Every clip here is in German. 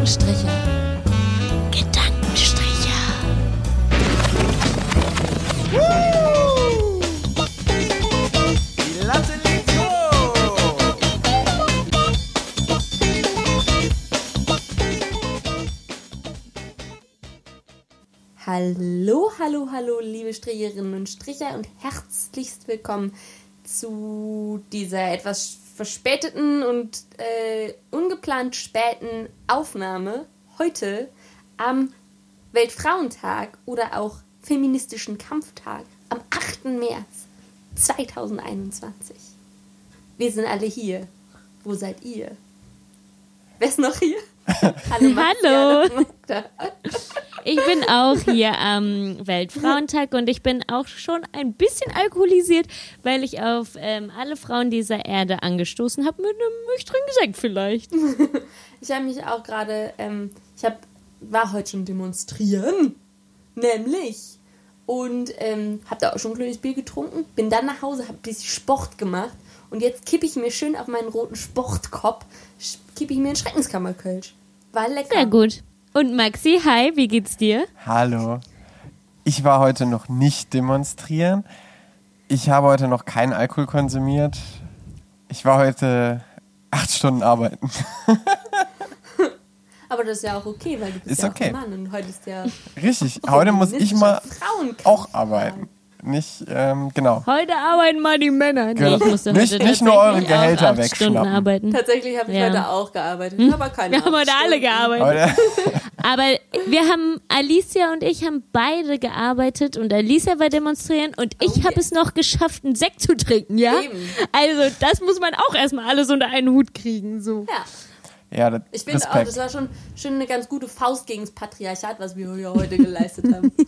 Gedankenstriche. Gedankenstriche. Hallo, hallo, hallo, liebe Stricherinnen und Stricher und herzlichst willkommen zu dieser etwas verspäteten und äh, ungeplant späten Aufnahme heute am Weltfrauentag oder auch feministischen Kampftag am 8. März 2021. Wir sind alle hier. Wo seid ihr? Wer ist noch hier? Hallo. Hallo. Ich bin auch hier am Weltfrauentag und ich bin auch schon ein bisschen alkoholisiert, weil ich auf ähm, alle Frauen dieser Erde angestoßen habe mit einem nüchternen Gesenk vielleicht. Ich habe mich auch gerade, ähm, ich hab, war heute schon demonstrieren, nämlich. Und ähm, habe da auch schon ein kleines Bier getrunken, bin dann nach Hause, habe ein bisschen Sport gemacht und jetzt kippe ich mir schön auf meinen roten Sportkopf, kippe ich mir einen Schreckenskammerkölsch. War lecker. Sehr gut. Und Maxi, hi, wie geht's dir? Hallo. Ich war heute noch nicht demonstrieren. Ich habe heute noch keinen Alkohol konsumiert. Ich war heute acht Stunden arbeiten. Aber das ist ja auch okay, weil du bist Ist ja okay. auch ein Mann und heute ist ja Richtig. Heute muss ich mal auch arbeiten. Nicht, ähm, genau. Heute arbeiten mal die Männer. Nee, Genau. ich musste Nicht- heute nicht nur eure Gehälter wegschnappen. Tatsächlich habe ich Ja. heute auch gearbeitet, aber keine Wir haben heute alle gearbeitet. Aber wir haben, Alicia und ich haben beide gearbeitet und Alicia war demonstrieren und ich Oh, habe es noch geschafft, einen Sekt zu trinken, ja? Eben. Also das muss man auch erstmal alles unter einen Hut kriegen, so. Ja. ja, das, Ich finde auch, das war schon, schon eine ganz gute Faust gegen das Patriarchat, was wir hier heute geleistet haben.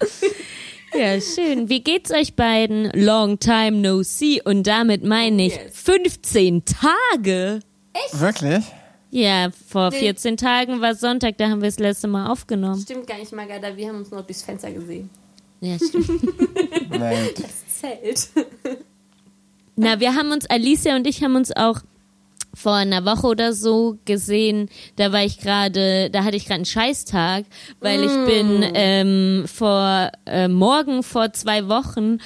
Ja, schön. Wie geht's euch beiden? Long time no see und damit meine ich Yes. 15 Tage. Wirklich? Ja, vor Nee. 14 Tagen war Sonntag, da haben wir das letzte Mal aufgenommen. Stimmt gar nicht, Magada, wir haben uns noch durchs Fenster gesehen. Ja, stimmt. Nein. Das Zelt. Na, wir haben uns, Alicia und ich haben uns auch vor einer Woche oder so gesehen. Da war ich gerade, da hatte ich gerade einen Scheißtag, weil ich bin ähm, vor äh, morgen vor zwei Wochen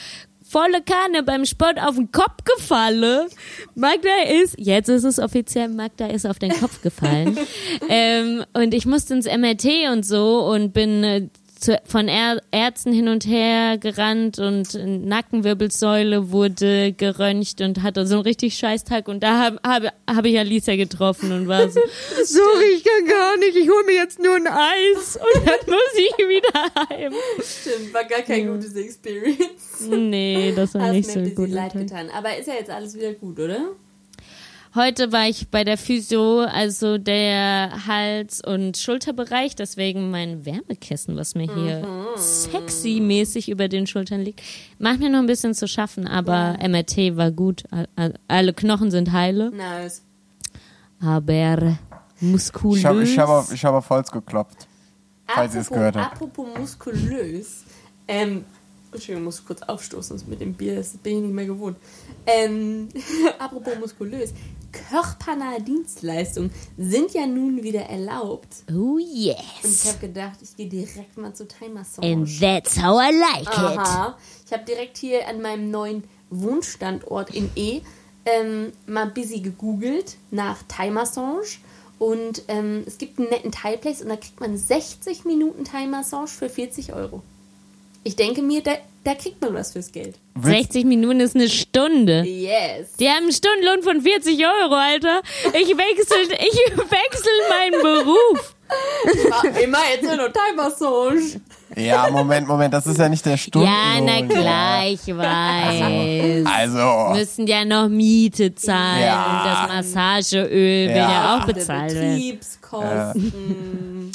volle Kanne beim Sport auf den Kopf gefallen. Magda ist, jetzt ist es offiziell, Magda ist auf den Kopf gefallen. ähm, und ich musste ins MRT und so und bin äh, zu, von Är Ärzten hin und her gerannt und Nackenwirbelsäule wurde geröntgt und hatte so einen richtig scheiß Tag und da habe hab, hab ich Alicia getroffen und war so, sorry, ich kann gar nicht, ich hole mir jetzt nur ein Eis und dann muss ich wieder heim. Stimmt, war gar kein gutes Experience. Nee, das war Hast nicht mir so ein bisschen gut. leid getan. Aber ist ja jetzt alles wieder gut, oder? Heute war ich bei der Physio, also der Hals- und Schulterbereich, deswegen mein Wärmekissen, was mir hier sexy-mäßig über den Schultern liegt. Macht mir noch ein bisschen zu schaffen, aber MRT war gut. All- all- Alle Knochen sind heile, Nice. aber muskulös. Ich habe ich hab auf, ich hab auf Holz geklopft. Falls ihr es gehört habt. Apropos muskulös. Ähm, Entschuldigung, ich muss kurz aufstoßen sonst mit dem Bier, das bin ich nicht mehr gewohnt. Ähm, apropos muskulös. Körpernahe Dienstleistungen sind ja nun wieder erlaubt. oh Und ich yes. habe gedacht, ich gehe direkt mal zu Thai Massage. And that's how I like it. Aha. Ich habe direkt hier an meinem neuen Wohnstandort in E ähm, mal busy gegoogelt nach Thai-Massage. Und ähm, es gibt einen netten Thai-Place und da kriegt man 60 Minuten Thai-Massage für 40 Euro. Ich denke mir, da, da kriegt man was fürs Geld. Willst, 60 Minuten ist eine Stunde. Yes. Die haben einen Stundenlohn von 40 Euro, Alter. Ich wechsel, ich wechsel meinen Beruf. Immer jetzt nur noch Thai-Massage. ja, Moment, Moment, das ist ja nicht der Stundenlohn. Ja, na klar, ich weiß. Also, Müssen ja noch Miete zahlen Ja. und das Massageöl will Ja. ja auch bezahlt werden. Betriebskosten.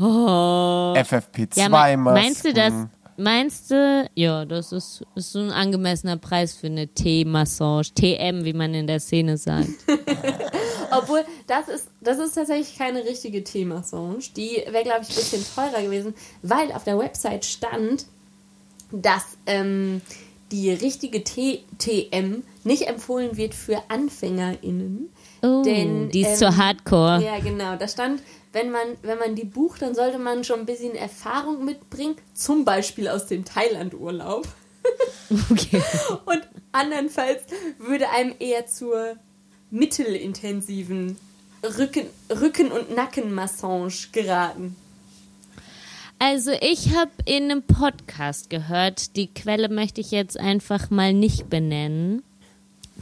Oh. FFP2 Ja, meinst du das? Meinst du, ja, das ist, ist so ein angemessener Preis für eine T-Massage, TM, wie man in der Szene sagt. Obwohl, das ist, das ist tatsächlich keine richtige T-Massage. Die wäre, glaube ich, ein bisschen teurer gewesen, weil auf der Website stand, dass ähm, die richtige T TM nicht empfohlen wird für AnfängerInnen, Oh, Denn, die ist ähm, zu hardcore. Ja, genau. Da stand, wenn man, wenn man die bucht, dann sollte man schon ein bisschen Erfahrung mitbringen, zum Beispiel aus dem Thailand-Urlaub. Okay. Und andernfalls würde einem eher zur mittelintensiven Rücken, Rücken- und Nackenmassage geraten. Also ich habe in einem Podcast gehört, die Quelle möchte ich jetzt einfach mal nicht benennen,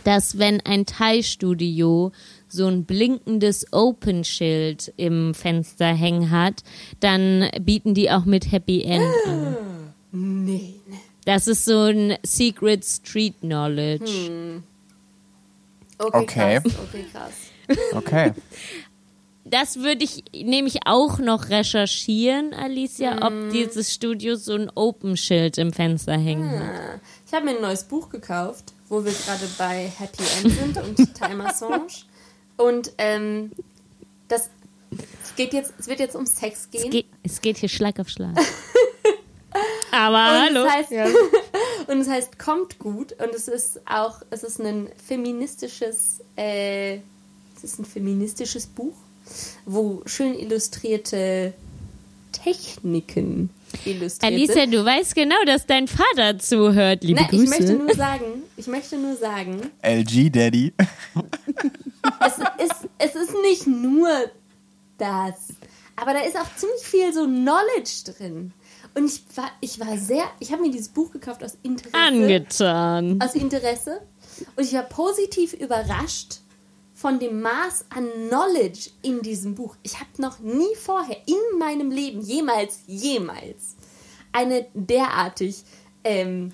dass wenn ein Thai-Studio so ein blinkendes Open-Schild im Fenster hängen hat, dann bieten die auch mit Happy End an. Nee, ne. Das ist so ein Secret Street Knowledge. Okay, Okay. krass. Okay, krass. Okay. Das würde ich nämlich auch noch recherchieren, Alicia, ob dieses Studio so ein Open-Schild im Fenster hängen hat. Ah, Ich habe mir ein neues Buch gekauft, wo wir gerade bei Happy End sind und Time Assange. Und ähm, das es geht jetzt, es wird jetzt um Sex gehen. Es geht, es geht hier Schlag auf Schlag. Aber und hallo. Es heißt, und es heißt kommt gut und es ist auch, es ist ein feministisches, äh, es ist ein feministisches Buch, wo schön illustrierte Techniken illustriert Alicia, sind. du weißt genau, dass dein Vater zuhört. Liebe Na, ich Grüße. möchte nur sagen, ich möchte nur sagen, LG Daddy. es ist, es ist nicht nur das, aber da ist auch ziemlich viel so Knowledge drin. Und ich war, ich war sehr, ich habe mir dieses Buch gekauft aus Interesse. Angetan. aus Interesse. Und ich war positiv überrascht von dem Maß an Knowledge in diesem Buch. Ich habe noch nie vorher in meinem Leben jemals, jemals eine derartig ähm,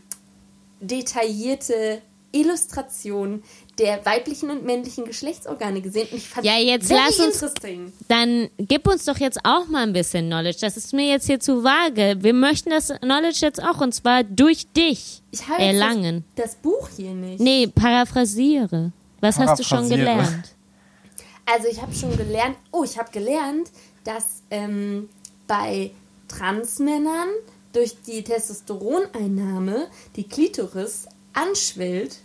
detaillierte Illustration der weiblichen und männlichen Geschlechtsorgane gesehen. Und ich fand Ja, jetzt lass uns-. Dann gib uns doch jetzt auch mal ein bisschen Knowledge. Das ist mir jetzt hier zu vage. Wir möchten das Knowledge jetzt auch und zwar durch dich Ich erlangen. das, das Buch hier nicht. Nee, paraphrasiere. Was hast du schon gelernt? Also ich habe schon gelernt, oh, ich habe gelernt, dass ähm, bei Transmännern durch die Testosteroneinnahme die Klitoris anschwillt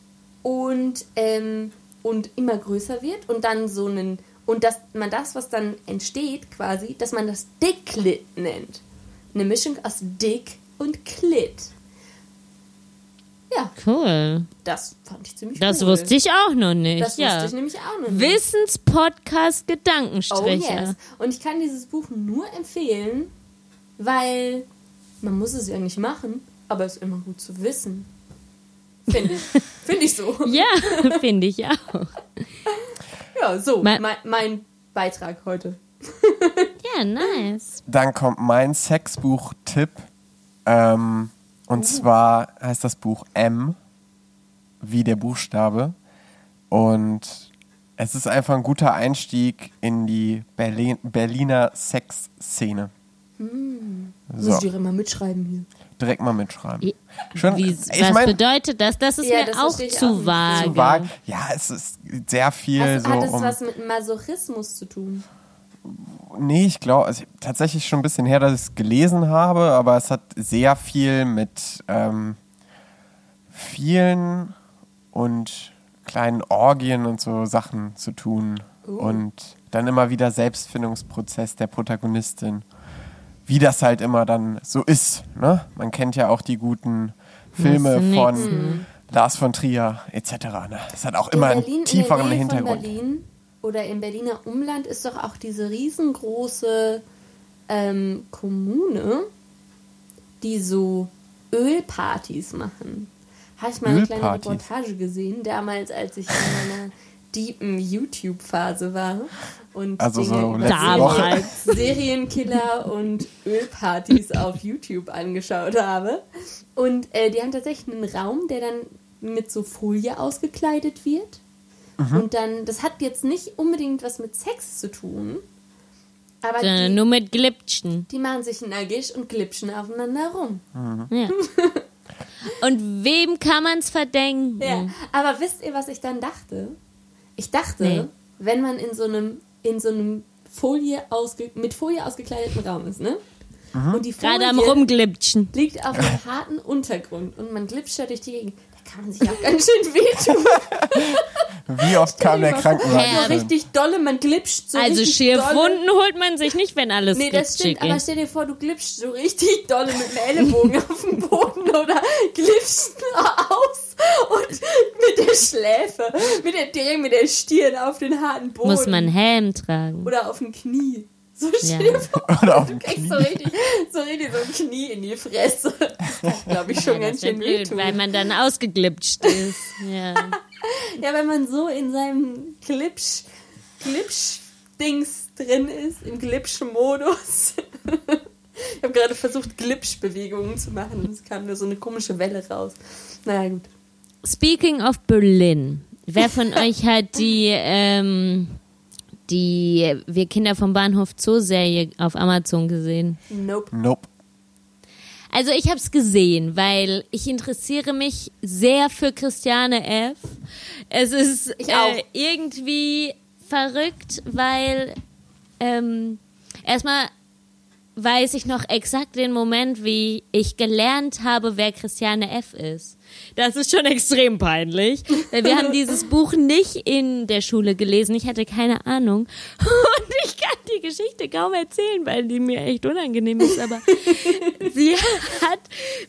und, ähm, und immer größer wird und dann so einen, und dass man das, was dann entsteht quasi, dass man das Dicklit nennt. Eine Mischung aus Dick und Klit. Ja, Cool. das fand ich ziemlich Das cool. wusste ich auch noch nicht. Das ja. wusste ich nämlich auch noch nicht. Wissenspodcast Oh Gedankenstriche. yes. Und ich kann dieses Buch nur empfehlen, weil man muss es ja nicht machen, aber es ist immer gut zu wissen. Finde ich. Finde ich so. Ja, finde ich auch. Ja, so, Mein- mein, mein Beitrag heute. Ja, nice. Dann kommt mein Sexbuch-Tipp. Ähm, und zwar heißt das Buch M, wie der Buchstabe. Und es ist einfach ein guter Einstieg in die Berlin Berliner Sexszene. Muss So, ich dir immer mitschreiben hier. direkt mal mitschreiben. Wie, Schon, wie, ich was mein- bedeutet das? Das ist Ja, mir das auch zu vage. Zu vage. Ja, es ist sehr viel Hast, so hat es um. was mit Masochismus zu tun? Nee, ich glaube, also tatsächlich schon ein bisschen her, dass ich es gelesen habe, aber es hat sehr viel mit ähm, vielen und kleinen Orgien und so Sachen zu tun. Und dann immer wieder Selbstfindungsprozess der Protagonistin. Wie das halt immer dann so ist. Ne? Man kennt ja auch die guten Filme von Lars von Trier etc. Ne? Das hat auch immer in Berlin, einen tieferen Hintergrund. Berlin oder im Berliner Umland ist doch auch diese riesengroße ähm, Kommune, die so Ölpartys machen. Habe ich mal eine kleine? Reportage gesehen, damals, als ich in meiner deepen YouTube-Phase war und Also so Woche. Serienkiller und Ölpartys auf YouTube angeschaut habe. Und äh, die haben tatsächlich einen Raum, der dann mit so Folie ausgekleidet wird. Und dann, das hat jetzt nicht unbedingt was mit Sex zu tun, aber Sondern die, nur mit Glipschen. die machen sich nackig und glitschen aufeinander rum. Ja. Und wem kann man's verdenken? Ja, aber wisst ihr, was ich dann dachte? Ich dachte, Nee. wenn man in so einem, in so einem Folie ausge, mit Folie ausgekleideten Raum ist, ne? Und die Folie Gerade am Rumglipschen. liegt auf einem harten Untergrund und man glitscht durch die Gegend. Kann man sich auch ganz schön wehtun. Wie oft kam der Krankenwagen? Ja, richtig dolle, man glitscht so Also richtig Schierwunden holt man sich nicht, wenn alles Nee, das stimmt, aber stell dir vor, du glitschst so richtig dolle mit dem Ellenbogen auf dem Boden oder glitschst aus und mit der Schläfe, mit der, mit der Stirn auf den harten Boden. Muss man Helm tragen. Oder auf dem Knie. So stell Ja. dir vor, Oder auf du kriegst Knie. so richtig, so richtig so ein Knie in die Fresse. Das glaube ich, schon Ja, ganz schön blöd, weil man dann ausgeglitscht ist. Ja. Ja, wenn man so in seinem Glitsch, Glitsch-Dings drin ist, im Glitsch-Modus. ich habe gerade versucht, Glitsch-Bewegungen zu machen. Es kam nur so eine komische Welle raus. Naja, gut. Speaking of Berlin, wer von euch hat die, ähm, die Wir Kinder vom Bahnhof Zoo Serie auf Amazon gesehen? Nope. Nope. Also ich habe es gesehen, weil ich interessiere mich sehr für Christiane F. Es ist Ich auch. Äh, irgendwie verrückt, weil ähm, erstmal weiß ich noch exakt den Moment, wie ich gelernt habe, wer Christiane F. ist. Das ist schon extrem peinlich. Weil wir haben dieses Buch nicht in der Schule gelesen. Ich hatte keine Ahnung. Und ich kann die Geschichte kaum erzählen, weil die mir echt unangenehm ist. Aber sie hat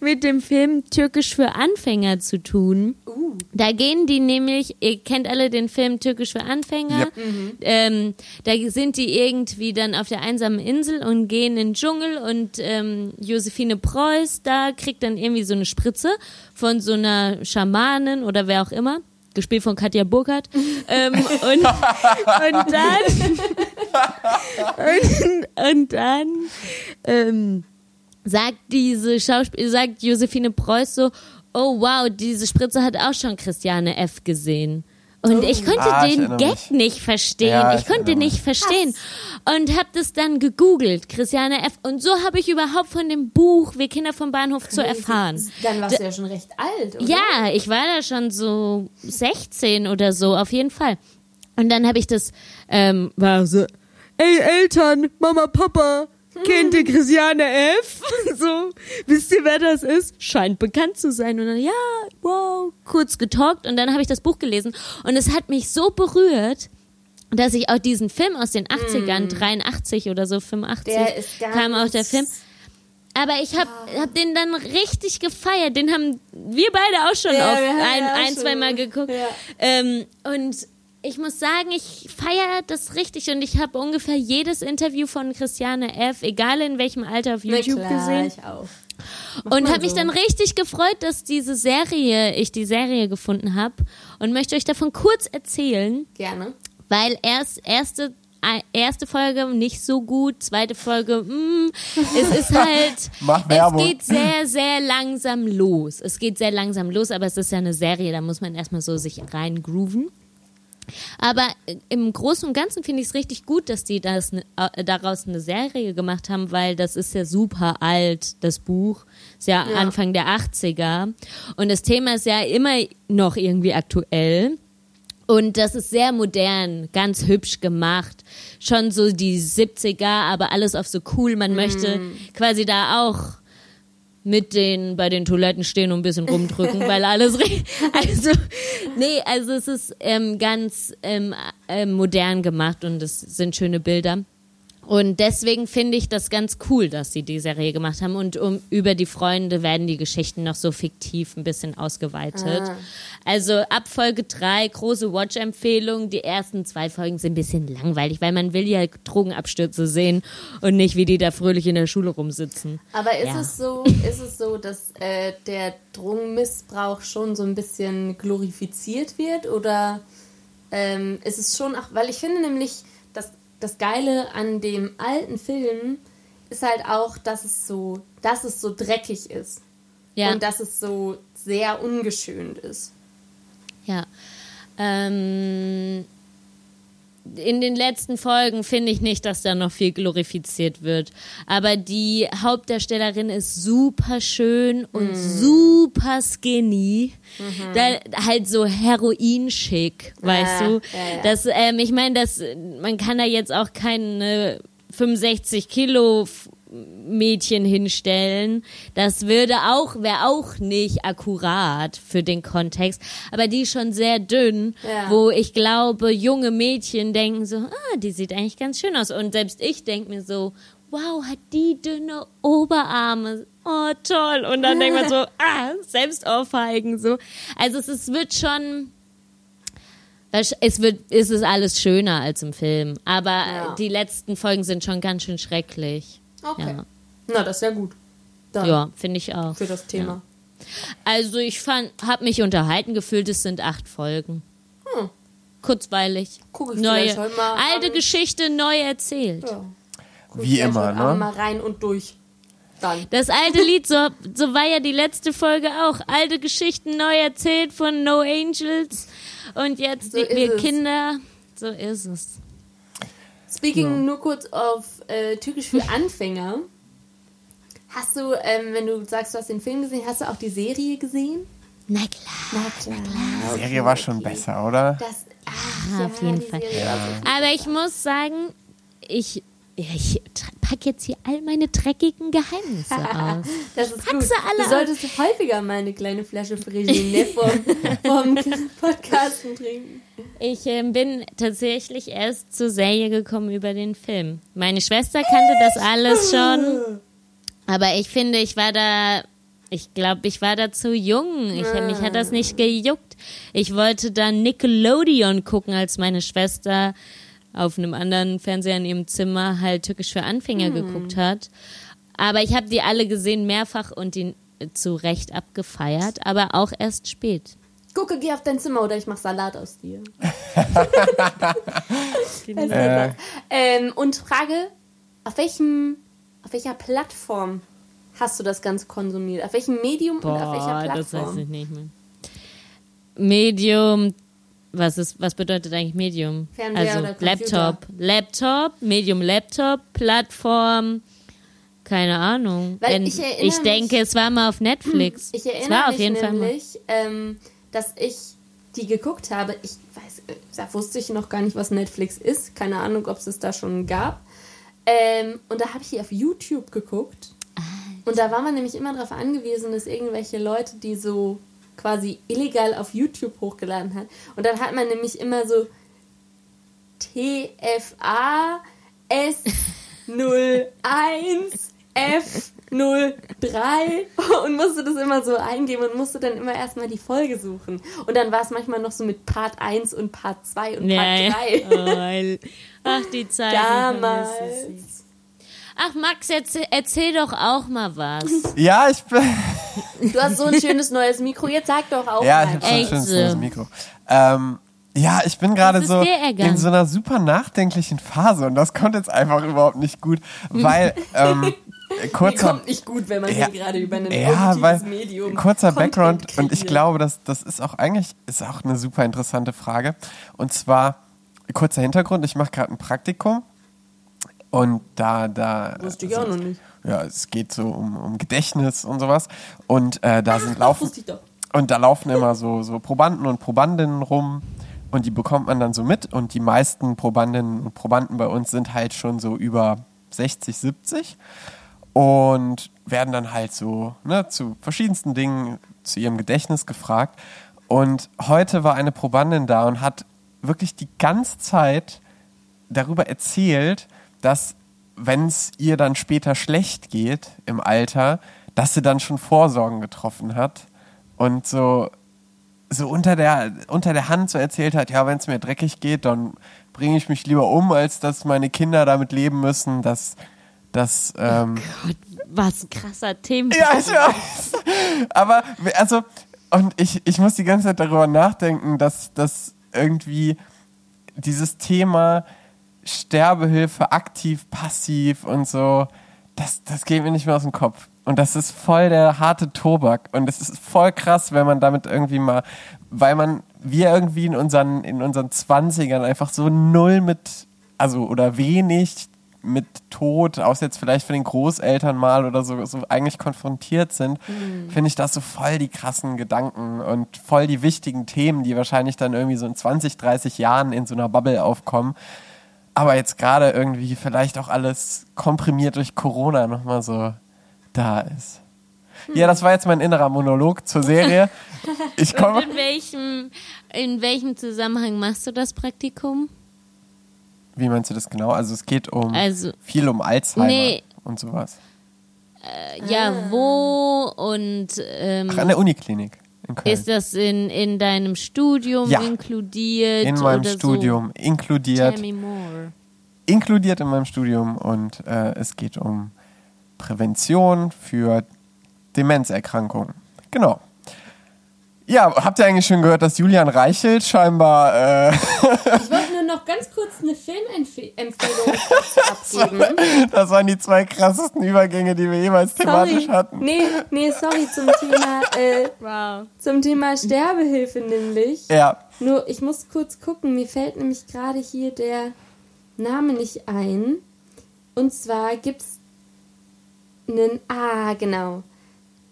mit dem Film Türkisch für Anfänger zu tun. Uh. Da gehen die nämlich, ihr kennt alle den Film Türkisch für Anfänger. Yep. Ähm, da sind die irgendwie dann auf der einsamen Insel und gehen in den Dschungel und ähm, Josephine Preuß da kriegt dann irgendwie so eine Spritze von so einer Schamanin oder wer auch immer. Gespielt von Katja Burkhardt. ähm, und, und dann und, und dann ähm, sagt diese Schauspiel sagt Josephine Preuß so, oh wow, diese Spritze hat auch schon Christiane F. gesehen. Und ich konnte Ah, ich den Gag nicht verstehen. Ja, ich ich konnte nicht verstehen. Und habe das dann gegoogelt, Christiane F. Und so habe ich überhaupt von dem Buch Wir Kinder vom Bahnhof zu erfahren. Dann warst du ja schon recht alt, oder? Ja, ich war da schon so 16 oder so, auf jeden Fall. Und dann habe ich das, ähm, war so, ey Eltern, Mama, Papa, kennt ihr Christiane F? so, wisst ihr, wer das ist? Scheint bekannt zu sein. Und dann, ja, wow, kurz getalkt und dann habe ich das Buch gelesen und es hat mich so berührt, dass ich auch diesen Film aus den 80ern, 83 oder so, 85, Der ist ganz kam auch der Film. Aber ich habe hab den dann richtig gefeiert. Den haben wir beide auch schon Ja, haben ein, ein schon. zwei Mal geguckt. Ja. Ähm, und ich muss sagen, ich feiere das richtig und ich habe ungefähr jedes Interview von Christiane F., egal in welchem Alter, auf YouTube klar, gesehen. ich auch. Und habe mich so. dann richtig gefreut, dass diese Serie, ich die Serie gefunden habe und möchte euch davon kurz erzählen, Gerne. weil erst erste erste Folge nicht so gut, zweite Folge, mm, es ist halt, Mach es Werbung. geht sehr, sehr langsam los. Es geht sehr langsam los, aber es ist ja eine Serie, da muss man erstmal so sich reingrooven. Aber äh, im Großen und Ganzen finde ich es richtig gut, dass die das, ne- äh, daraus eine Serie gemacht haben, weil das ist ja super alt, das Buch. Ist ja, Ja. Anfang der 80er. Und das Thema ist ja immer noch irgendwie aktuell. Und das ist sehr modern, ganz hübsch gemacht. Schon so die 70er, aber alles auf so cool. Man möchte quasi da auch mit den bei den Toiletten stehen und ein bisschen rumdrücken, weil alles also nee, also es ist ähm, ganz ähm, ähm, modern gemacht und es sind schöne Bilder. Und deswegen finde ich das ganz cool, dass sie die Serie gemacht haben. Und um, über die Freunde werden die Geschichten noch so fiktiv ein bisschen ausgeweitet. Ah. Also ab Folge 3, große Watch-Empfehlung. Die ersten zwei Folgen sind ein bisschen langweilig, weil man will ja Drogenabstürze sehen und nicht, wie die da fröhlich in der Schule rumsitzen. Aber ist Ja. es so, ist es so, dass äh, der Drogenmissbrauch schon so ein bisschen glorifiziert wird oder ähm, ist es schon auch, weil ich finde nämlich, das Geile an dem alten Film ist halt auch, dass es so, dass es so dreckig ist Ja. und dass es so sehr ungeschönt ist. Ja. Ähm, in den letzten Folgen finde ich nicht, dass da noch viel glorifiziert wird. Aber die Hauptdarstellerin ist super schön und super skinny. Da, halt so Heroin-schick, weißt Ja, du? ja, ja. Das, ähm, ich meine, das, man kann da jetzt auch keine 65 Kilo Mädchen hinstellen. Das würde auch, wäre auch nicht akkurat für den Kontext. Aber die ist schon sehr dünn, Ja. wo ich glaube, junge Mädchen denken so, ah, die sieht eigentlich ganz schön aus. Und selbst ich denke mir so, wow, hat die dünne Oberarme. Oh, toll. Und dann denkt man so, ah, selbst aufheigen, so. Also es, es wird schon, es wird, es ist alles schöner als im Film. Aber Ja. die letzten Folgen sind schon ganz schön schrecklich. Okay. Ja. Na, das ist ja gut. Dann Ja, finde ich auch. Für das Thema. Also ich fand, habe mich unterhalten gefühlt, es sind acht Folgen. Hm. Kurzweilig. Guck ich neue, mal alte an. Geschichte neu erzählt. Ja. Guck Wie immer, ne? Mal rein und durch. Dann. Das alte Lied, so, so war ja die letzte Folge auch. Alte Geschichten neu erzählt von No Angels. Und jetzt So wir es. Kinder. So ist es. Speaking nur kurz auf äh, Türkisch für Anfänger. Hast du, ähm, wenn du sagst, du hast den Film gesehen, hast du auch die Serie gesehen? Na klar. Na klar. Die Serie war schon besser, oder? Das, ach, Ja, ja, auf jeden Fall. So Aber ich muss sagen, ich, ich pack jetzt hier all meine dreckigen Geheimnisse aus. Das ist Pack gut. sie alle du solltest häufiger mal eine kleine Flasche Frigine vom, vom Podcasten trinken. Ich ähm, bin tatsächlich erst zur Serie gekommen über den Film. Meine Schwester kannte das alles schon, aber ich finde, ich war da, ich glaube, ich war da zu jung. Ich, mich hat das nicht gejuckt. Ich wollte dann Nickelodeon gucken, als meine Schwester auf einem anderen Fernseher in ihrem Zimmer halt Türkisch für Anfänger geguckt hat. Aber ich habe die alle gesehen, mehrfach und die äh, zu Recht abgefeiert, aber auch erst spät. Gucke, geh auf dein Zimmer oder ich mach Salat aus dir. Äh, Ähm, und Frage, auf welchem, auf welcher Plattform hast du das Ganze konsumiert? Auf welchem Medium und auf welcher das weiß Plattform? ich nicht mehr. Medium, was ist, was bedeutet eigentlich Medium? Fernseher also? Laptop, Laptop, Medium Laptop, Plattform, keine Ahnung. Weil ich erinnere ich denke, mich- es war mal auf Netflix. Ich es erinnere war auf mich jeden Fall mal. nämlich, ähm, dass ich die geguckt habe. Ich weiß, da wusste ich noch gar nicht, was Netflix ist. Keine Ahnung, ob es es da schon gab. Ähm, und da habe ich die auf YouTube geguckt. Und da war man nämlich immer darauf angewiesen, dass irgendwelche Leute, die so quasi illegal auf YouTube hochgeladen hat. Und dann hat man nämlich immer so TFA S01 F03 und musste das immer so eingeben und musste dann immer erstmal die Folge suchen. Und dann war es manchmal noch so mit Part 1 und Part 2 und Part ja. 3. Oh, ach, die Zeit. Damals. Ach, Max, erzähl, erzähl doch auch mal was. ja, ich bin. Du hast so ein schönes neues Mikro, jetzt sag doch auch Ja, ich mal. habe schon ein Echt schönes so. neues Mikro. Ähm, ja, ich bin gerade so in so einer super nachdenklichen Phase und das kommt jetzt einfach überhaupt nicht gut, weil ähm, Mir kurzer kommt nicht gut, wenn man Ja. hier gerade über ein Ja, weil Medium kurzer Content Background und ich kreiert. glaube, dass das ist auch eigentlich ist auch eine super interessante Frage und zwar kurzer Hintergrund. Ich mache gerade ein Praktikum und da da Wusste ich auch noch nicht. ja es geht so um, um Gedächtnis und sowas. Und äh, da sind laufen und da laufen immer so, so Probanden und Probandinnen rum. Und die bekommt man dann so mit. Und die meisten Probandinnen und Probanden bei uns sind halt schon so über 60, 70 und werden dann halt so ne, zu verschiedensten Dingen zu ihrem Gedächtnis gefragt. Und heute war eine Probandin da und hat wirklich die ganze Zeit darüber erzählt, dass wenn es ihr dann später schlecht geht im Alter, dass sie dann schon Vorsorgen getroffen hat und so so unter der unter der Hand so erzählt hat, ja, wenn es mir dreckig geht, dann bringe ich mich lieber um, als dass meine Kinder damit leben müssen, dass dass ähm, Gott, was ein krasser Thema. ja, ich weiß. Aber, also, und ich, ich muss die ganze Zeit darüber nachdenken, dass, dass irgendwie dieses Thema Sterbehilfe aktiv, passiv und so, das, das geht mir nicht mehr aus dem Kopf. Und das ist voll der harte Tobak. Und es ist voll krass, wenn man damit irgendwie mal, weil man, wir irgendwie in unseren, in unseren Zwanzigern einfach so null mit, also, oder wenig mit Tod, außer jetzt vielleicht für den Großeltern mal oder so, so eigentlich konfrontiert sind, finde ich das so voll die krassen Gedanken und voll die wichtigen Themen, die wahrscheinlich dann irgendwie so in 20, 30 Jahren in so einer Bubble aufkommen. Aber jetzt gerade irgendwie vielleicht auch alles komprimiert durch Corona nochmal so da ist. Ja, das war jetzt mein innerer Monolog zur Serie. Ich Und komme. in welchem, in welchem Zusammenhang machst du das Praktikum? Wie meinst du das genau? Also es geht um Also- viel um Alzheimer Nee. und sowas. Äh, Ja, wo und ähm, Ach, an der Uniklinik Köln. ist das in, in deinem Studium Ja. inkludiert? in meinem Studium So? inkludiert. Tell me more. inkludiert in meinem Studium und äh, es geht um Prävention für Demenzerkrankungen. Genau. Ja, habt ihr eigentlich schon gehört, dass Julian Reichelt scheinbar, äh, Ich wollte noch ganz kurz eine Filmempfehlung dazu abgeben. das waren die zwei krassesten Übergänge, die wir jemals thematisch Sorry. hatten. Nee, nee, sorry, zum Thema, äh, Wow. zum Thema Sterbehilfe nämlich. Ja, Nur, ich muss kurz gucken, mir fällt nämlich gerade hier der Name nicht ein. Und zwar gibt's einen, ah, genau.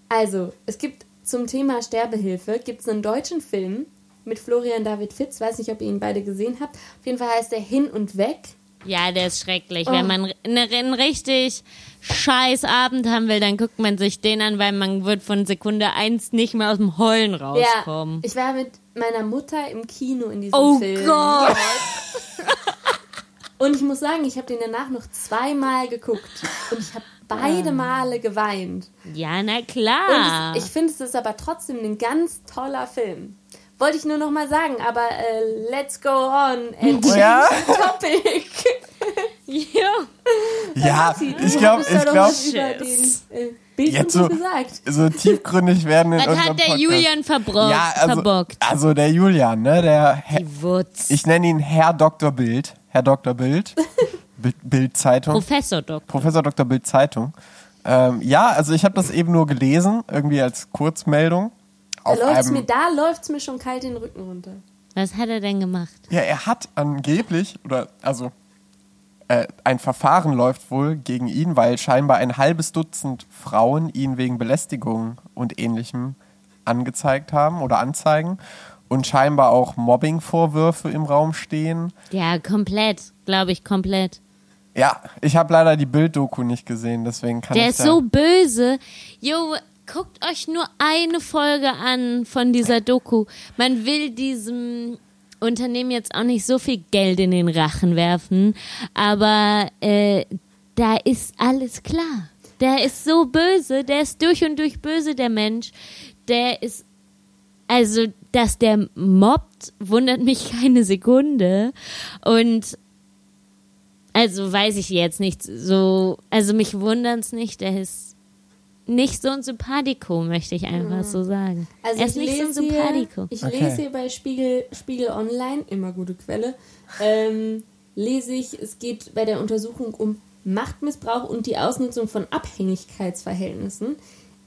Also, es gibt zum Thema Sterbehilfe, gibt's einen deutschen Film mit Florian David Fitz, weiß nicht, ob ihr ihn beide gesehen habt. Auf jeden Fall heißt er Hin und Weg. Ja, der ist schrecklich. Oh. Wenn man ne- einen richtig scheiß Abend haben will, dann guckt man sich den an, weil man wird von Sekunde eins nicht mehr aus dem Heulen rauskommen. Ja, ich war mit meiner Mutter im Kino in diesem oh Film. Gott! Und ich muss sagen, ich habe den danach noch zweimal geguckt. Und ich habe beide Male geweint. Ja, na Und klar. es, ich finde, es ist aber trotzdem ein ganz toller Film. Wollte ich nur noch mal sagen, aber äh, let's go on and Oh ja? change the topic. ja. ja, ich glaube, ich doch glaube, äh, Bild jetzt und so, gesagt. so tiefgründig werden in Was unserem hat der Podcast. Julian verbro ja, also, verbockt? also der Julian, ne, der Herr- Die Wutz. ich nenne ihn Herr Dr. Bild, Herr Dr. Bild, Bild, Zeitung. Professor Doc. Professor Dr. Bild Zeitung. Ähm, ja, also ich habe das eben nur gelesen, irgendwie als Kurzmeldung. Da Auf läuft's einem, mir, da läuft's mir schon kalt den Rücken runter. Was hat er denn gemacht? ja, er hat angeblich, oder also äh, ein Verfahren läuft wohl gegen ihn, weil scheinbar ein halbes Dutzend Frauen ihn wegen Belästigung und ähnlichem angezeigt haben oder anzeigen und scheinbar auch Mobbing-Vorwürfe im Raum stehen. Ja, komplett. Glaube ich, komplett. Ja, ich habe leider die Bilddoku nicht gesehen, deswegen kann Der ich ist da- so böse. Jo, guckt euch nur eine Folge an von dieser Doku. Man will diesem Unternehmen jetzt auch nicht so viel Geld in den Rachen werfen, aber äh, da ist alles klar. Der ist so böse, der ist durch und durch böse, der Mensch. Der ist, also, dass der mobbt, wundert mich keine Sekunde. Und also weiß ich jetzt nicht so, also mich wundern's nicht, der ist nicht so ein Sympathico, möchte ich einfach so sagen. Also er ist ich nicht so ein lese hier, Sympathico. ich Okay. lese hier bei Spiegel, Spiegel Online, immer gute Quelle, ähm, lese ich, es geht bei der Untersuchung um Machtmissbrauch und die Ausnutzung von Abhängigkeitsverhältnissen.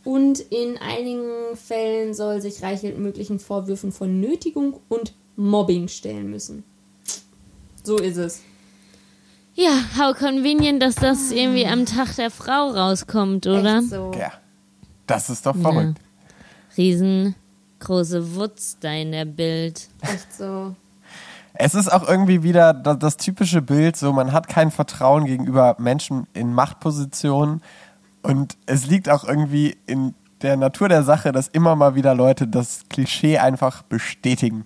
Und in einigen Fällen soll sich Reichelt möglichen Vorwürfen von Nötigung und Mobbing stellen müssen. So ist es. Ja, how convenient, dass das irgendwie am Tag der Frau rauskommt, oder? Echt so. Ja, das ist doch verrückt. Riesengroße Wutz da in der Bild. Echt so. Es ist auch irgendwie wieder das, das typische Bild, so man hat kein Vertrauen gegenüber Menschen in Machtpositionen und es liegt auch irgendwie in der Natur der Sache, dass immer mal wieder Leute das Klischee einfach bestätigen.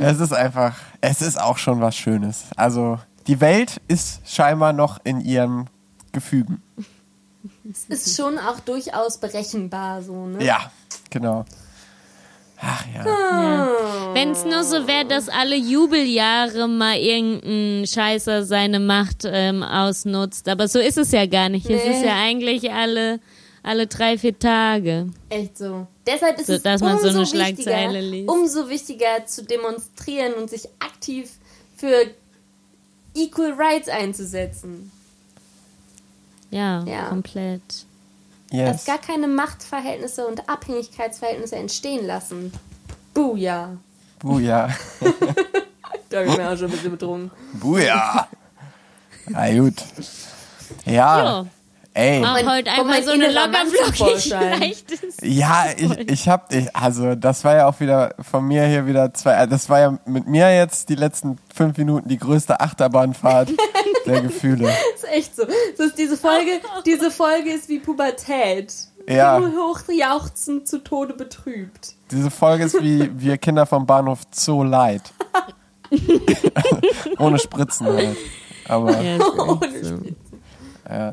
es ist einfach, es ist auch schon was Schönes. Also die Welt ist scheinbar noch in ihrem Gefügen. Ist schon auch durchaus berechenbar so, ne? Ja, genau. Ach ja. Ja. Wenn es nur so wäre, dass alle Jubeljahre mal irgendein Scheißer seine Macht ähm, ausnutzt. Aber so ist es ja gar nicht. Es Nee. ist ja eigentlich alle, alle drei, vier Tage. Echt so. Deshalb ist So, es dass man so umso eine Schlagzeile wichtiger, liest. umso wichtiger zu demonstrieren und sich aktiv für Equal Rights einzusetzen. Ja, Ja. komplett. Dass Yes. gar keine Machtverhältnisse und Abhängigkeitsverhältnisse entstehen lassen. Buja. Buja. Da habe ich mir auch schon ein bisschen betrunken. Buja. Na gut. Ja. Ja. Ey. Auch mein- heute einfach so eine lockerflockig leichtes. Ja, ich, ich hab, ich, also das war ja auch wieder von mir hier wieder zwei, äh, das war ja mit mir jetzt die letzten fünf Minuten die größte Achterbahnfahrt der Gefühle. Das ist echt so. Das ist diese Folge, diese Folge ist wie Pubertät. Ja. Hochjauchzend zu Tode betrübt. Diese Folge ist wie wir Kinder vom Bahnhof Zoo Light. Ohne Spritzen halt. Aber Ja, Ohne so. ja.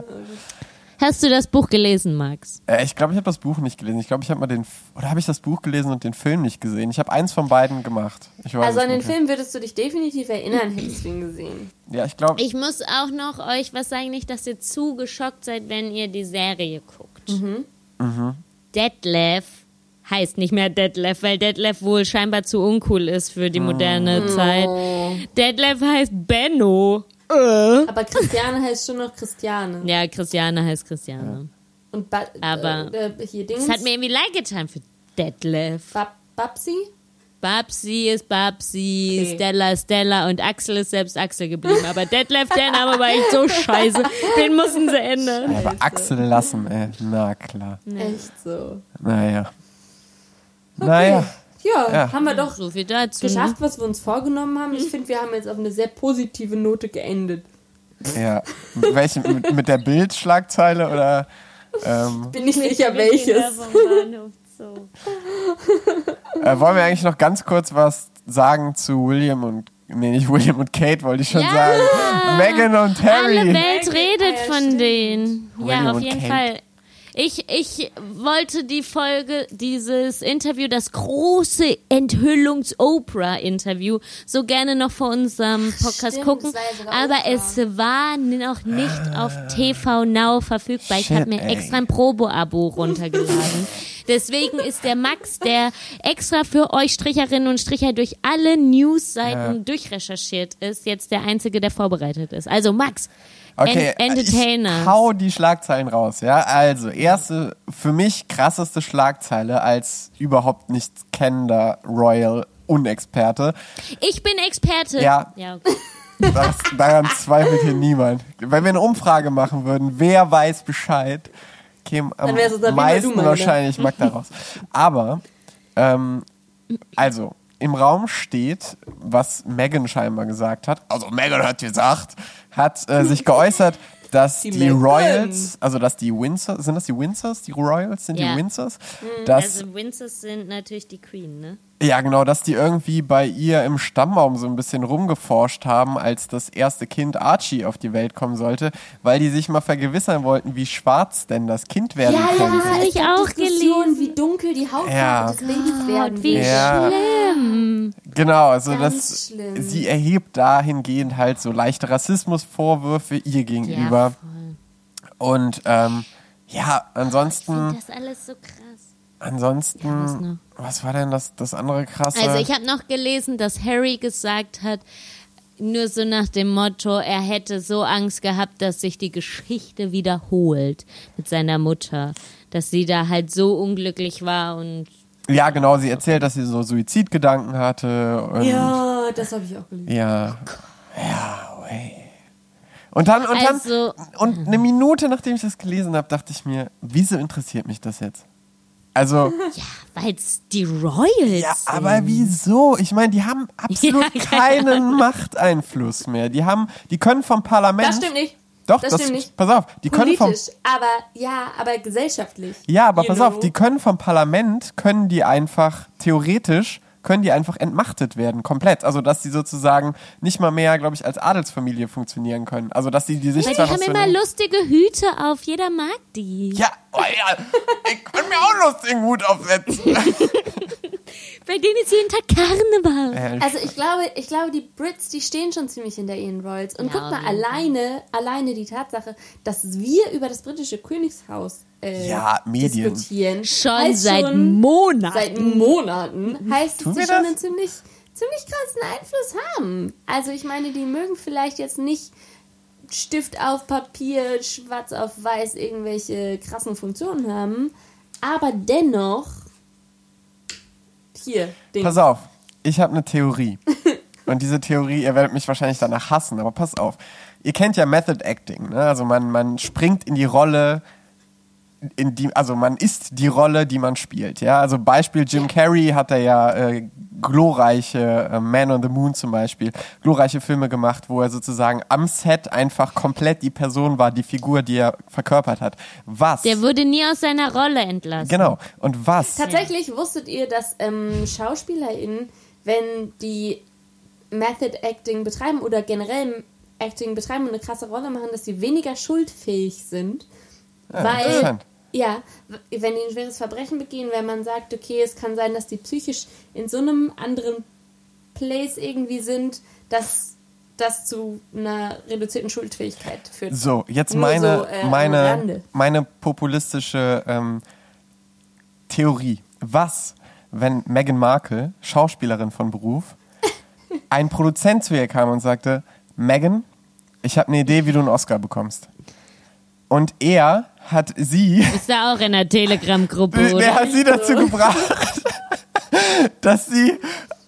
Hast du das Buch gelesen, Max? Äh, ich glaube, ich habe das Buch nicht gelesen. Ich glaube, ich habe mal den F- oder habe ich das Buch gelesen und den Film nicht gesehen. Ich habe eins von beiden gemacht. Ich weiß Also an den. Film würdest du dich definitiv erinnern, hättest du ihn gesehen. Ja, ich glaube. Ich muss auch noch euch was sagen, nicht, dass ihr zu geschockt seid, wenn ihr die Serie guckt. Detlef heißt nicht mehr Detlef, weil Detlef wohl scheinbar zu uncool ist für die moderne Zeit. Detlef heißt Benno. Aber Christiane heißt schon noch Christiane. Ja, Christiane heißt Christiane. Und ba Aber äh, äh, hier Dings. Es hat mir irgendwie leid getan für Detlef. Bab Babsi? Babsi ist Babsi, Okay. Stella ist Stella und Axel ist selbst Axel geblieben. Aber Detlef, der Name war echt so scheiße. Den mussten sie ändern. aber Axel lassen, ey. Na klar. Echt so. Naja. Naja. Ja, Ja. haben wir doch So viel dazu. ne? geschafft, was wir uns vorgenommen haben. Ich finde, wir haben jetzt auf eine sehr positive Note geendet. Ja. Mit Welche, mit, mit der Bildschlagzeile oder? Ähm, Bin nicht sicher, welches. äh, wollen wir eigentlich noch ganz kurz was sagen zu William und. Nee, nicht William und Kate, wollte ich schon Ja. sagen. Megan und Alle Harry. Welt redet Ja, von denen. William Ja, auf jeden Kate. Fall. Ich, ich wollte die Folge, dieses Interview, das große Enthüllungs-Oprah-Interview, so gerne noch vor unserem Podcast Stimmt, gucken. ja Aber Oprah. es war noch nicht auf TV Now verfügbar. Ich habe mir extra ein Probo-Abo runtergeladen. Deswegen ist der Max, der extra für euch Stricherinnen und Stricher durch alle News-Seiten durchrecherchiert ist, jetzt der Einzige, der vorbereitet ist. Also Max, Okay, en Entertainer. ich hau die Schlagzeilen raus, ja. Also, erste, für mich krasseste Schlagzeile als überhaupt nicht kennender Royal-Unexperte. Ich bin Experte. Ja. ja okay. Das, daran zweifelt hier niemand. Wenn wir eine Umfrage machen würden, wer weiß Bescheid, käme am meisten wahrscheinlich Magda raus. Aber, ähm, also, im Raum steht, was Megan scheinbar gesagt hat. Also, Megan hat gesagt, hat äh, sich geäußert, dass die, Die. Royals, also dass die Windsors, sind das die Windsors? Die Royals sind Ja. die Windsors? Dass Also Windsors sind natürlich die Queen, ne? Ja, genau, dass die irgendwie bei ihr im Stammbaum so ein bisschen rumgeforscht haben, als das erste Kind Archie auf die Welt kommen sollte, weil die sich mal vergewissern wollten, wie schwarz denn das Kind werden Ja, ja, könnte. hab es ich auch gelesen. wie dunkel die Hautfarbe Ja. des Babys werden Wie wird. Ja. schlimm. Genau, also Ganz das, schlimm. sie erhebt dahingehend halt so leichte Rassismusvorwürfe ihr gegenüber. Ja, voll. Und ähm, ja, Ich ansonsten, finde das alles so krass. Ja, ansonsten, noch? Was war denn das, das andere krasse? Also ich habe noch gelesen, dass Harry gesagt hat, nur so nach dem Motto, er hätte so Angst gehabt, dass sich die Geschichte wiederholt mit seiner Mutter. Dass sie da halt so unglücklich war und ja, genau, sie erzählt, dass sie so Suizidgedanken hatte. Und Ja, das habe ich auch gelesen. Ja. Ja, wey. Und dann, und Also- dann, und eine Minute nachdem ich das gelesen habe, dachte ich mir, wieso interessiert mich das jetzt? Also, ja, weil es die Royals ja, sind. aber wieso? Ich meine, die haben absolut Ja, ja. keinen Machteinfluss mehr. Die haben, die können vom Parlament. Das stimmt nicht. Doch, das das, stimmt nicht. pass auf, die können vom, Politisch, aber ja, aber gesellschaftlich. ja, aber pass know? auf, die können vom Parlament, können die einfach, theoretisch, können die einfach entmachtet werden, komplett. Also, dass die sozusagen nicht mal mehr, glaube ich, als Adelsfamilie funktionieren können. Also, dass die die sich Weil die haben immer lustige Hüte auf, jeder mag die. Ja, oh ja, ich kann mir auch lustigen Hut aufsetzen. Bei denen ist jeden Tag Karneval. Also ich glaube, ich glaube, die Brits, die stehen schon ziemlich hinter ihren Royals. Und Ja, guck mal, alleine, alleine die Tatsache, dass wir über das britische Königshaus äh, Ja, Medien. diskutieren. Schon seit schon- Monaten. Seit Monaten heißt, dass wir sie schon einen ziemlich, ziemlich krassen Einfluss haben. Also ich meine, die mögen vielleicht jetzt nicht Stift auf Papier, schwarz auf weiß irgendwelche krassen Funktionen haben, aber dennoch hier, Ding. Pass auf, ich habe eine Theorie. Und diese Theorie, ihr werdet mich wahrscheinlich danach hassen, aber pass auf. Ihr kennt ja Method Acting, ne? Also man, man springt in die Rolle, in die, also man ist die Rolle, die man spielt, ja. Also Beispiel Jim Carrey hat er ja äh, glorreiche äh, Man on the Moon zum Beispiel, glorreiche Filme gemacht, wo er sozusagen am Set einfach komplett die Person war, die Figur, die er verkörpert hat. Was? Der wurde nie aus seiner Rolle entlassen. genau. Und was? Tatsächlich wusstet ihr, dass ähm, SchauspielerInnen, wenn die Method Acting betreiben oder generell Acting betreiben und eine krasse Rolle machen, dass sie weniger schuldfähig sind. Ja, weil, ja, wenn die ein schweres Verbrechen begehen, wenn man sagt, okay, es kann sein, dass die psychisch in so einem anderen Place irgendwie sind, dass das zu einer reduzierten Schuldfähigkeit führt. So, jetzt Nur meine, so, äh, meine, meine populistische ähm, Theorie. Was, wenn Meghan Markle, Schauspielerin von Beruf, ein Produzent zu ihr kam und sagte, Meghan, ich habe eine Idee, wie du einen Oscar bekommst. Und er hat sie, Ist da auch in der Telegram-Gruppe, der hat sie dazu gebracht, dass sie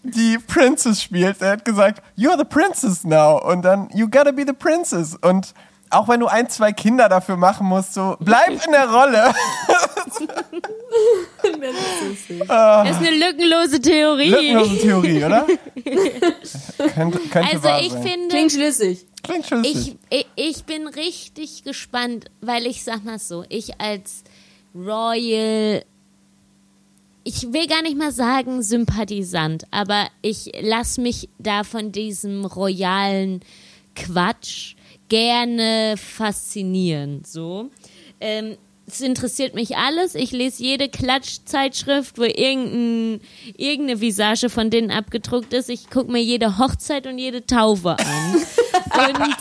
die Princess spielt. Er hat gesagt, you're the princess now. Und dann, you gotta be the princess. Und auch wenn du ein, zwei Kinder dafür machen musst, so, bleib in der Rolle. Das ist eine lückenlose Theorie. Lückenlose Theorie, oder? könnte, könnte Also wahr ich sein. finde, Klingt schlüssig. Klingt schlüssig. ich, ich, ich bin richtig gespannt, weil ich sag mal so, ich als Royal, ich will gar nicht mal sagen Sympathisant, aber ich lass mich da von diesem royalen Quatsch gerne faszinieren, so. Ähm, es interessiert mich alles. Ich lese jede Klatschzeitschrift, wo irgendein, irgendeine Visage von denen abgedruckt ist. Ich gucke mir jede Hochzeit und jede Taufe an. und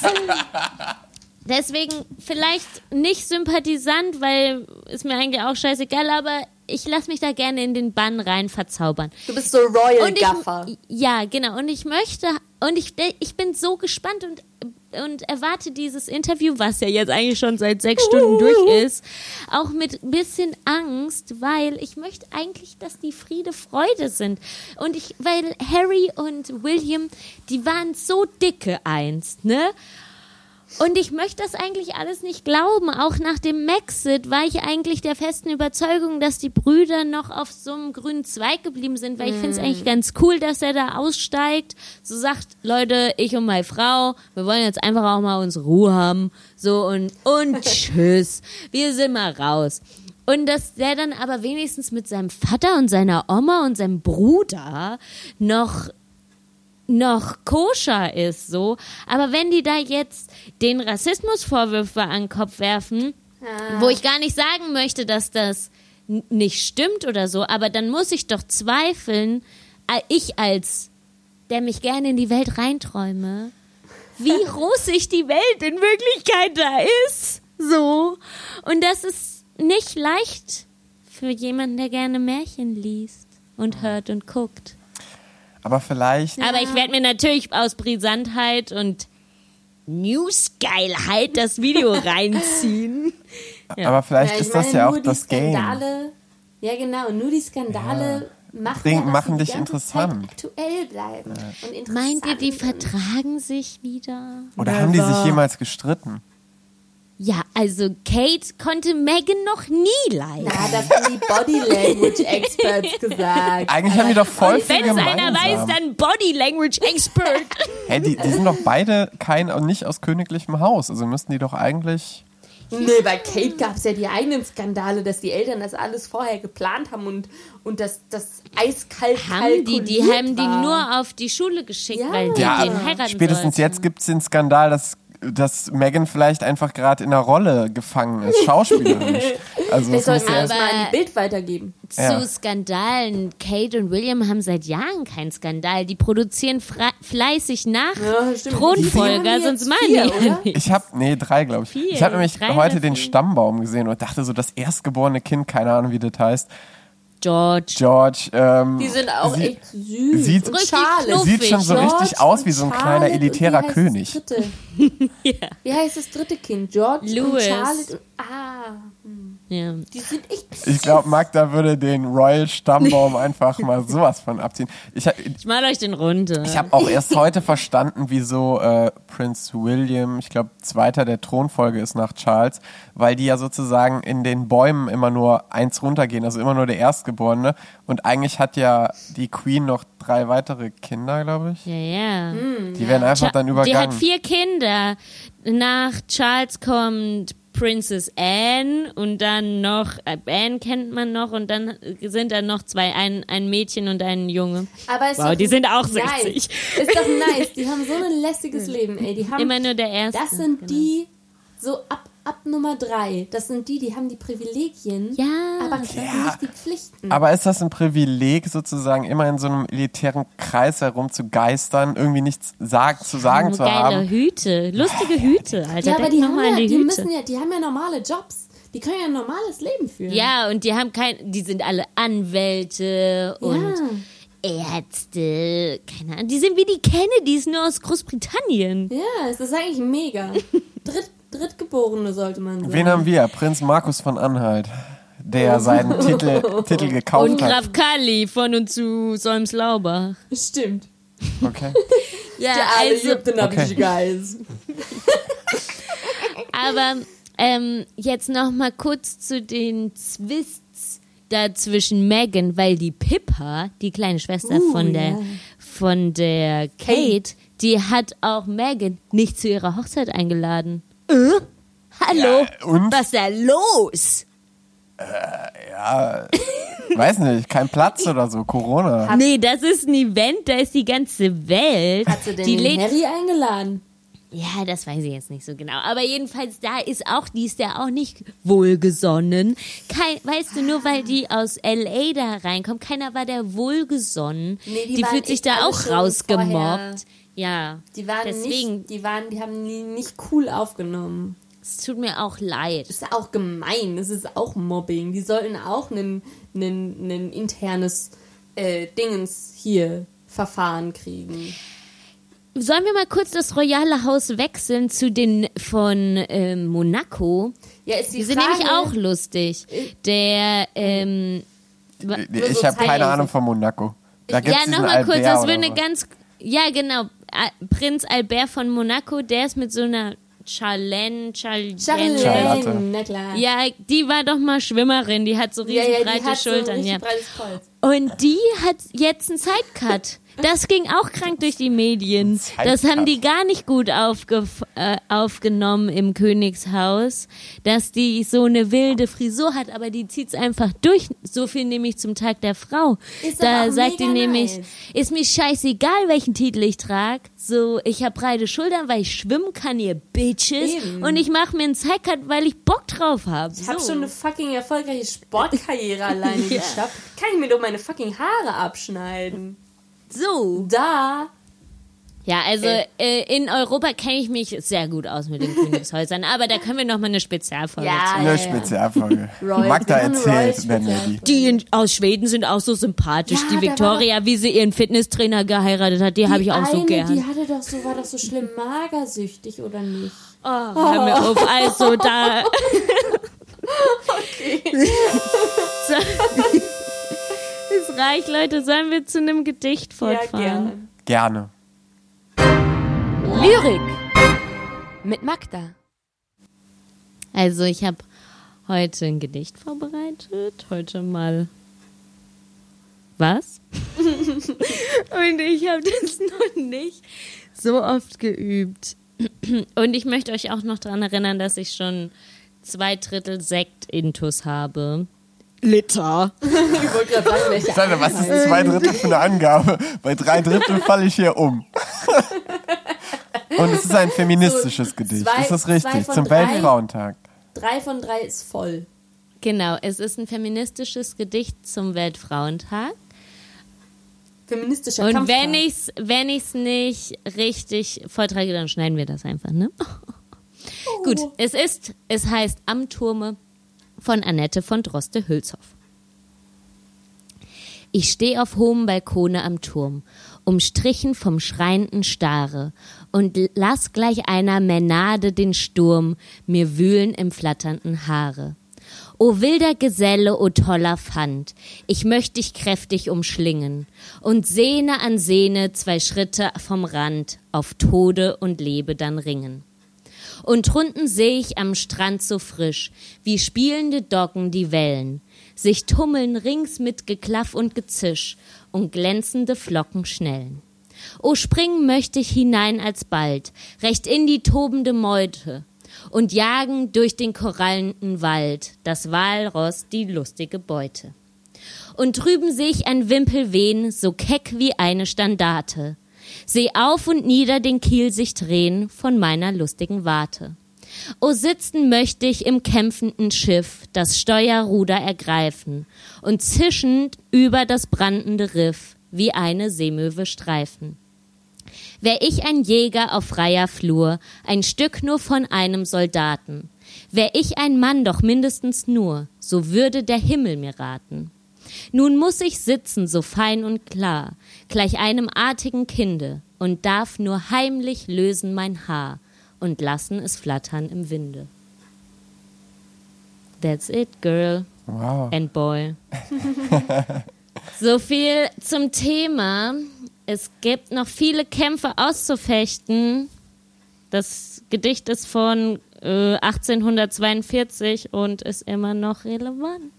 deswegen vielleicht nicht sympathisant, weil ist mir eigentlich auch scheißegal, aber ich lasse mich da gerne in den Bann rein verzaubern. Du bist so Royal ich, Gaffer. ja, genau. Und ich möchte, und ich, ich bin so gespannt und, und erwarte dieses Interview, was ja jetzt eigentlich schon seit sechs Stunden durch ist, auch mit ein bisschen Angst, weil ich möchte eigentlich, dass die Friede Freude sind. Und ich, weil Harry und William, die waren so dicke einst, ne? Und ich möchte das eigentlich alles nicht glauben. Auch nach dem Maxit war ich eigentlich der festen Überzeugung, dass die Brüder noch auf so einem grünen Zweig geblieben sind, weil ich finde es eigentlich ganz cool, dass er da aussteigt. So sagt, Leute, ich und meine Frau, wir wollen jetzt einfach auch mal unsere Ruhe haben. So und, und tschüss. Wir sind mal raus. Und dass der dann aber wenigstens mit seinem Vater und seiner Oma und seinem Bruder noch noch koscher ist, so. Aber wenn die da jetzt den Rassismusvorwürfe an den Kopf werfen, wo ich gar nicht sagen möchte, dass das nicht stimmt oder so, aber dann muss ich doch zweifeln, ich als, der mich gerne in die Welt reinträume, wie rosig die Welt in Wirklichkeit da ist. So. Und das ist nicht leicht für jemanden, der gerne Märchen liest und hört und guckt. Aber vielleicht, Aber ich werde mir natürlich aus Brisantheit und Newsgeilheit das Video reinziehen. Ja. aber vielleicht ich ist das ja auch das Game. Skandale, Ja, genau. Nur die Skandale machen, Bring- ja, machen sie die dich interessant. Zeit aktuell bleiben. Und interessant. Meint ihr, die vertragen sich wieder? Oder haben die sich jemals gestritten? Ja, also Kate konnte Megan noch nie leiden. Na, das haben die Body Language Experts gesagt. Eigentlich haben die doch voll viel Wenn es einer weiß, dann Body Language Expert. Hey, die, die sind doch beide kein und nicht aus königlichem Haus. Also müssten die doch eigentlich. Nee, bei Kate gab es ja die eigenen Skandale, dass die Eltern das alles vorher geplant haben und, und dass das eiskalt haben die, die haben die war. nur auf die Schule geschickt, Ja. weil die Ja, den heiraten spätestens sollten. jetzt gibt es den Skandal, dass, dass Megan vielleicht einfach gerade in einer Rolle gefangen ist, schauspielerisch. Also sollten wir ja das mal an die Bild weitergeben. Zu Ja. Skandalen. Kate und William haben seit Jahren keinen Skandal. Die produzieren fleißig nach Ja. Thronfolger, sonst machen vier, die ja oder? nicht. Ich habe, nee, drei, glaube ich. Vier, ich habe nämlich drei heute den? Stammbaum gesehen und dachte so, das erstgeborene Kind, keine Ahnung, wie das heißt, George. George, ähm, Die sind auch sie- echt süß. sieht- Richtig knuffig. sieht schon so George richtig aus wie so ein kleiner Charlotte und elitärer wie heißt König. Das dritte? Ja. Wie heißt das dritte Kind? George und Louis. Charlotte. und- Ah. Hm. Ja. Die sind echt Ich glaube, Magda würde den Royal Stammbaum einfach mal sowas von abziehen. Ich, Ich mal euch den runter. ich habe auch erst heute verstanden, wieso äh, Prinz William, ich glaube, Zweiter der Thronfolge ist nach Charles, weil die ja sozusagen in den Bäumen immer nur eins runtergehen, also immer nur der Erstgeborene. Und eigentlich hat ja die Queen noch drei weitere Kinder, glaube ich. ja, ja. Die werden einfach dann Die hat übergangen. vier Kinder. Nach Charles kommt Princess Anne und dann noch, äh, Anne kennt man noch und dann sind da noch zwei, ein, ein Mädchen und ein Junge. Aber Wow, die sind auch nice. 60. Ist doch nice. Die haben so ein lässiges Leben, ey. Die haben, Immer nur der Erste. das sind genau. die so ab, ab Nummer drei. Das sind die, die haben die Privilegien, Ja. aber Ja. nicht die Pflichten. Aber ist das ein Privileg, sozusagen immer in so einem elitären Kreis herum zu geistern, irgendwie nichts sag, zu sagen zu geile haben? Hüte. Lustige Hüte, Alter. ja, aber die haben mal ja, die, Hüte. müssen ja, die haben ja normale Jobs. Die können ja ein normales Leben führen. Ja, und die haben kein, die sind alle Anwälte und Ärzte, keine Ahnung. Die sind wie die Kennedys, nur aus Großbritannien. Ja, es ist eigentlich mega. Dritt, Drittgeborene sollte man sagen. Wen haben wir? Prinz Markus von Anhalt, der seinen Titel, Titel gekauft Und hat. Graf Kalli von und zu Solms-Laubach. Stimmt. Okay. Ja, Der alle also, Ägypten hab Okay. Guys. aber ähm, jetzt noch mal kurz zu den Twists da zwischen Megan, weil die Pippa, die kleine Schwester Uh, von der ja. von der Kate, Kate. die hat auch Megan nicht zu ihrer Hochzeit eingeladen. Äh? Hallo? Ja, und? Was ist da los? Ja, weiß nicht, kein Platz oder so, Corona. Nee, das ist ein Event, da ist die ganze Welt. Hat sie denn die den Harry eingeladen? Ja, das weiß ich jetzt nicht so genau. Aber jedenfalls, da ist auch, die ist ja auch nicht wohlgesonnen. Kein, weißt du, nur weil die aus L.A. da reinkommt, keiner war da wohlgesonnen. Nee, die die fühlt sich da auch rausgemobbt. vorher. Ja, Die waren deswegen, nicht, die waren, die haben nie, nicht cool aufgenommen. es tut mir auch leid. Das ist auch gemein, das ist auch Mobbing. Die sollten auch ein internes äh, Dingens hier Verfahren kriegen. Sollen wir mal kurz das royale Haus wechseln zu den von ähm, Monaco? Ja, ist die, Die sind Frage, nämlich auch lustig. Der, ähm, Ich so habe keine. Ahnung von Monaco. Da gibt's ja, nochmal kurz, Albert das wird eine ganz. Ja, genau. Prinz Albert von Monaco, der ist mit so einer Charlene, Charlene. Charlene, Charlotte. na klar. Ja, die war doch mal Schwimmerin, die hat so riesen ja, ja, die breite so Schultern, richtig ja. Und die hat jetzt einen Sidecut. Das ging auch krank durch die Medien. Das haben die gar nicht gut aufge äh, aufgenommen im Königshaus, dass die so eine wilde Frisur hat, aber die zieht's einfach durch. So viel nämlich zum Tag der Frau. Ist da aber auch sagt die nämlich, nice. ist mir scheißegal, welchen Titel ich trage. So, ich habe breite Schultern, weil ich schwimmen kann, ihr Bitches. Eben. Und ich mache mir einen Sidecut, weil ich Bock drauf habe. Ich habe schon eine fucking erfolgreiche Sportkarriere alleine geschafft. Kann ich mir doch meine fucking Haare abschneiden? So. Da. Ja, also Äh. äh, in Europa kenne ich mich sehr gut aus mit den Königshäusern, aber da können wir noch mal eine Spezialfolge Ja, zu. Eine ja. Spezialfolge. Royal- Magda erzählt, nennen wir die. Die in, aus Schweden sind auch so sympathisch. Ja, die Victoria, wie sie ihren Fitnesstrainer geheiratet hat, die, habe ich auch so eine, gern. Die hatte doch so, war doch so schlimm magersüchtig, oder nicht? oh, hör mir auf, also da. so. Es reicht, Leute. Sollen wir zu einem Gedicht fortfahren? gern. Gerne. Lyrik. Mit Magda. Also ich habe heute ein Gedicht vorbereitet. Heute mal was? Und ich habe das noch nicht so oft geübt. Und ich möchte euch auch noch daran erinnern, dass ich schon zwei Drittel Sekt-Intus habe. Liter. Ich wollte gerade sagen, welche Sag, was ist zwei Drittel für eine Angabe? Bei drei Drittel falle ich hier um. Und es ist ein feministisches So, Gedicht. zwei- das ist richtig. Zum drei. Weltfrauentag. Drei von drei ist voll. Genau, es ist ein feministisches Gedicht zum Weltfrauentag. Feministischer Und Kampftag. wenn ich's, wenn ich's nicht richtig vortrage, dann schneiden wir das einfach, ne? Gut, es ist, es heißt Am Turme von Annette von Droste-Hülshoff. Ich steh auf hohem Balkone am Turm, umstrichen vom schreienden Stare, und lass gleich einer Mänade den Sturm mir wühlen im flatternden Haare. O wilder Geselle, o toller Pfand, ich möcht dich kräftig umschlingen und Sehne an Sehne zwei Schritte vom Rand auf Tode und Lebe dann ringen. Und drunten seh ich am Strand so frisch, wie spielende Doggen die Wellen, sich tummeln rings mit Geklaff und Gezisch und glänzende Flocken schnellen. O springen möchte ich hinein alsbald, recht in die tobende Meute, und jagen durch den korallenden Wald das Walross die lustige Beute. Und drüben seh ich ein Wimpel wehen, so keck wie eine Standarte, seh auf und nieder den Kiel sich drehen von meiner lustigen Warte. O sitzen möchte ich im kämpfenden Schiff, das Steuerruder ergreifen und zischend über das brandende Riff wie eine Seemöwe streifen. Wär ich ein Jäger auf freier Flur, ein Stück nur von einem Soldaten, wär ich ein Mann doch mindestens nur, so würde der Himmel mir raten. Nun muss ich sitzen so fein und klar, gleich einem artigen Kinde, und darf nur heimlich lösen mein Haar und lassen es flattern im Winde. That's it, girl Wow. and boy. so viel zum Thema. Es gibt noch viele Kämpfe auszufechten. Das Gedicht ist von äh, 1842 und ist immer noch relevant.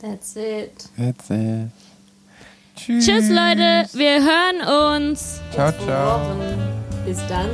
That's it. That's it. Tschüss. Tschüss, Leute. Wir hören uns. Ciao, ciao. Bis dann.